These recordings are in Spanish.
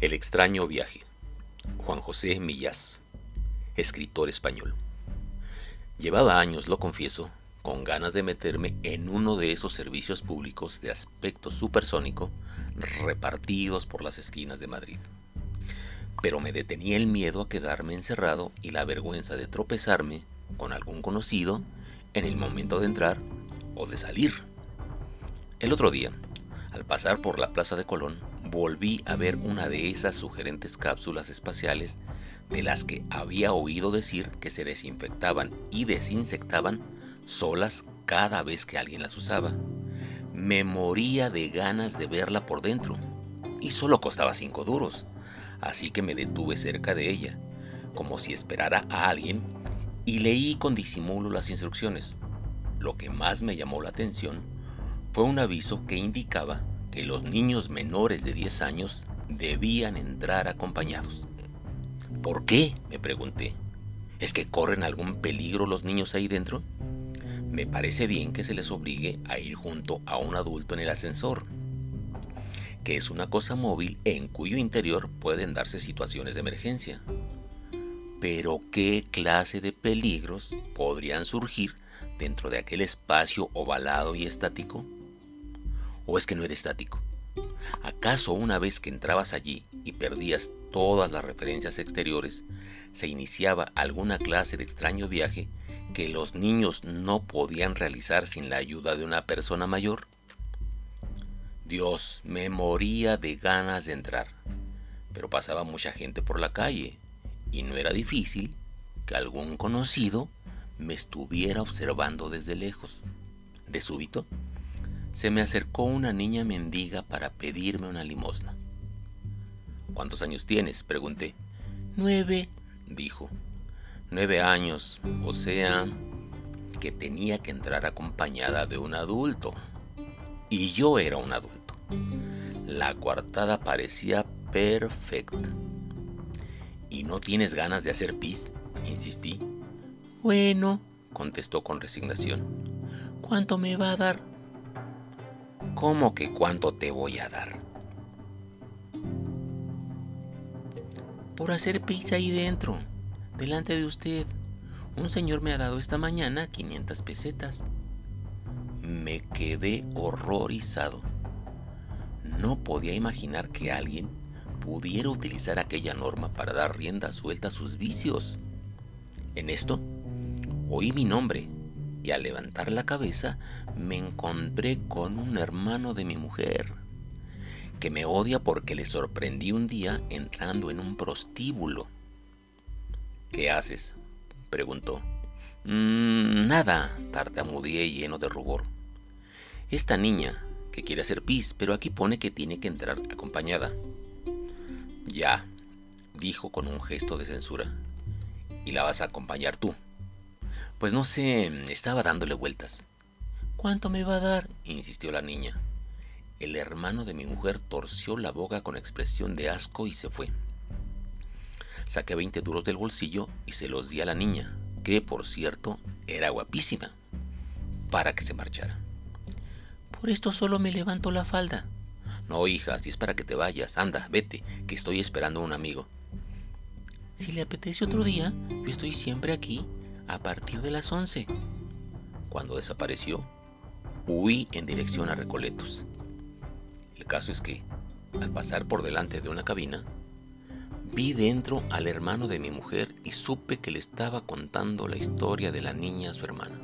El extraño viaje. Juan José Millás, escritor español. Llevaba años, lo confieso, con ganas de meterme en uno de esos servicios públicos de aspecto supersónico repartidos por las esquinas de Madrid. Pero me detenía el miedo a quedarme encerrado y la vergüenza de tropezarme con algún conocido en el momento de entrar o de salir. El otro día, al pasar por la Plaza de Colón, volví a ver una de esas sugerentes cápsulas espaciales de las que había oído decir que se desinfectaban y desinsectaban solas cada vez que alguien las usaba. Me moría de ganas de verla por dentro y solo costaba cinco duros, así que me detuve cerca de ella, como si esperara a alguien, y leí con disimulo las instrucciones. Lo que más me llamó la atención fue un aviso que indicaba que los niños menores de 10 años debían entrar acompañados. ¿Por qué? me pregunté. ¿Es que corren algún peligro los niños ahí dentro? Me parece bien que se les obligue a ir junto a un adulto en el ascensor, que es una cosa móvil en cuyo interior pueden darse situaciones de emergencia. Pero ¿qué clase de peligros podrían surgir dentro de aquel espacio ovalado y estático? ¿O es que no era estático? ¿Acaso una vez que entrabas allí y perdías todas las referencias exteriores, se iniciaba alguna clase de extraño viaje que los niños no podían realizar sin la ayuda de una persona mayor? Dios, me moría de ganas de entrar, pero pasaba mucha gente por la calle y no era difícil que algún conocido me estuviera observando desde lejos. De súbito, se me acercó una niña mendiga para pedirme una limosna. ¿Cuántos años tienes? pregunté. Nueve, dijo. Nueve años, o sea, que tenía que entrar acompañada de un adulto. Y yo era un adulto. La coartada parecía perfecta. ¿Y no tienes ganas de hacer pis? insistí. Bueno, contestó con resignación. ¿Cuánto me va a dar? ¿Cómo que cuánto te voy a dar? Por hacer pizza ahí dentro, delante de usted. Un señor me ha dado esta mañana 500 pesetas. Me quedé horrorizado. No podía imaginar que alguien pudiera utilizar aquella norma para dar rienda suelta a sus vicios. En esto, oí mi nombre y al levantar la cabeza me encontré con un hermano de mi mujer, que me odia porque le sorprendí un día entrando en un prostíbulo. ¿Qué haces? preguntó. Mm, nada, tartamudeé lleno de rubor. Esta niña, que quiere hacer pis, pero aquí pone que tiene que entrar acompañada. Ya, dijo con un gesto de censura. Y la vas a acompañar tú. Pues no sé, estaba dándole vueltas. ¿Cuánto me va a dar? insistió la niña. El hermano de mi mujer torció la boca con expresión de asco y se fue. Saqué veinte duros del bolsillo y se los di a la niña, que por cierto era guapísima, para que se marchara. Por esto solo me levanto la falda. No, hija, si es para que te vayas, anda, vete, que estoy esperando a un amigo. Si le apetece otro día, yo estoy siempre aquí, a partir de las 11. Cuando desapareció, huí en dirección a Recoletos. El caso es que, al pasar por delante de una cabina, vi dentro al hermano de mi mujer y supe que le estaba contando la historia de la niña a su hermana.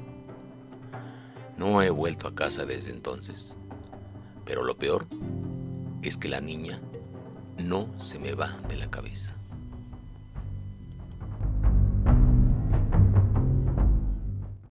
No he vuelto a casa desde entonces, pero lo peor es que la niña no se me va de la cabeza.